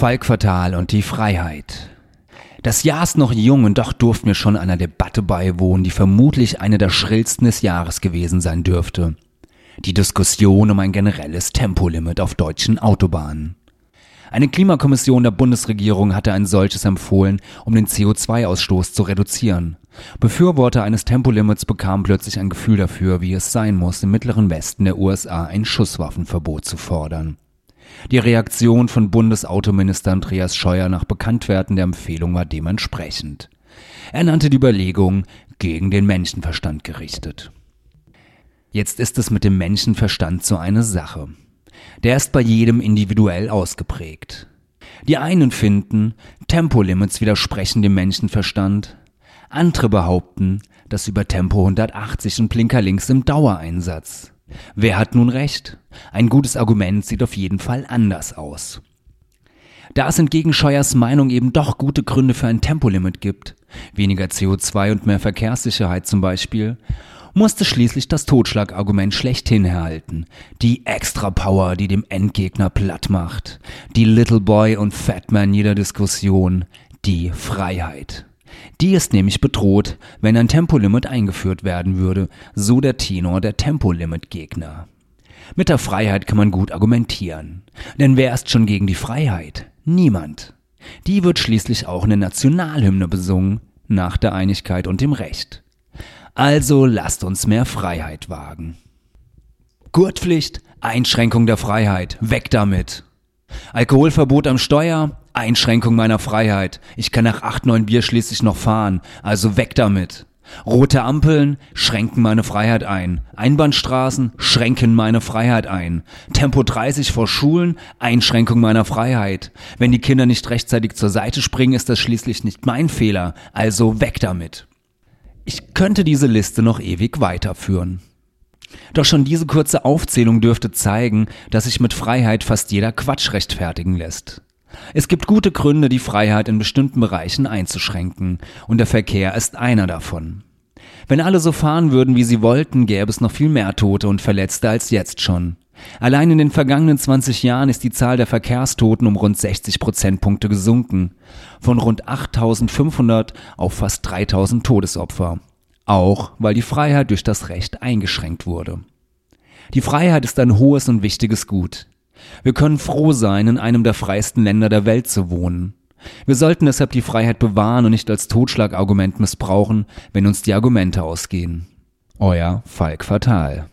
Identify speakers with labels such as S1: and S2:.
S1: Falk Fatal und die Freiheit. Das Jahr ist noch jung und doch durften wir schon einer Debatte beiwohnen, die vermutlich eine der schrillsten des Jahres gewesen sein dürfte. Die Diskussion um ein generelles Tempolimit auf deutschen Autobahnen. Eine Klimakommission der Bundesregierung hatte ein solches empfohlen, um den CO2-Ausstoß zu reduzieren. Befürworter eines Tempolimits bekamen plötzlich ein Gefühl dafür, wie es sein muss, im mittleren Westen der USA ein Schusswaffenverbot zu fordern. Die Reaktion von Bundesautominister Andreas Scheuer nach Bekanntwerden der Empfehlung war dementsprechend. Er nannte die Überlegung gegen den Menschenverstand gerichtet. Jetzt ist es mit dem Menschenverstand so eine Sache. Der ist bei jedem individuell ausgeprägt. Die einen finden, Tempolimits widersprechen dem Menschenverstand. Andere behaupten, dass über Tempo 180 und Blinker links im Dauereinsatz. Wer hat nun recht? Ein gutes Argument sieht auf jeden Fall anders aus. Da es entgegen Scheuers Meinung eben doch gute Gründe für ein Tempolimit gibt, weniger CO2 und mehr Verkehrssicherheit zum Beispiel, musste schließlich das Totschlagargument schlechthin herhalten. Die Extra-Power, die dem Endgegner platt macht. Die Little Boy und Fatman jeder Diskussion. Die Freiheit. Die ist nämlich bedroht, wenn ein Tempolimit eingeführt werden würde, so der Tenor der Tempolimit-Gegner. Mit der Freiheit kann man gut argumentieren. Denn wer ist schon gegen die Freiheit? Niemand. Die wird schließlich auch in der Nationalhymne besungen, nach der Einigkeit und dem Recht. Also lasst uns mehr Freiheit wagen. Gurtpflicht, Einschränkung der Freiheit, weg damit. Alkoholverbot am Steuer, Einschränkung meiner Freiheit. Ich kann nach acht, neun Bier schließlich noch fahren, also weg damit. Rote Ampeln schränken meine Freiheit ein. Einbahnstraßen schränken meine Freiheit ein. Tempo 30 vor Schulen, Einschränkung meiner Freiheit. Wenn die Kinder nicht rechtzeitig zur Seite springen, ist das schließlich nicht mein Fehler, also weg damit. Ich könnte diese Liste noch ewig weiterführen. Doch schon diese kurze Aufzählung dürfte zeigen, dass sich mit Freiheit fast jeder Quatsch rechtfertigen lässt. Es gibt gute Gründe, die Freiheit in bestimmten Bereichen einzuschränken, und der Verkehr ist einer davon. Wenn alle so fahren würden, wie sie wollten, gäbe es noch viel mehr Tote und Verletzte als jetzt schon. Allein in den vergangenen 20 Jahren ist die Zahl der Verkehrstoten um rund 60 Prozentpunkte gesunken. Von rund 8500 auf fast 3000 Todesopfer. Auch weil die Freiheit durch das Recht eingeschränkt wurde. Die Freiheit ist ein hohes und wichtiges Gut. Wir können froh sein, in einem der freiesten Länder der Welt zu wohnen. Wir sollten deshalb die Freiheit bewahren und nicht als Totschlagargument missbrauchen, wenn uns die Argumente ausgehen. Euer Falk Fatal.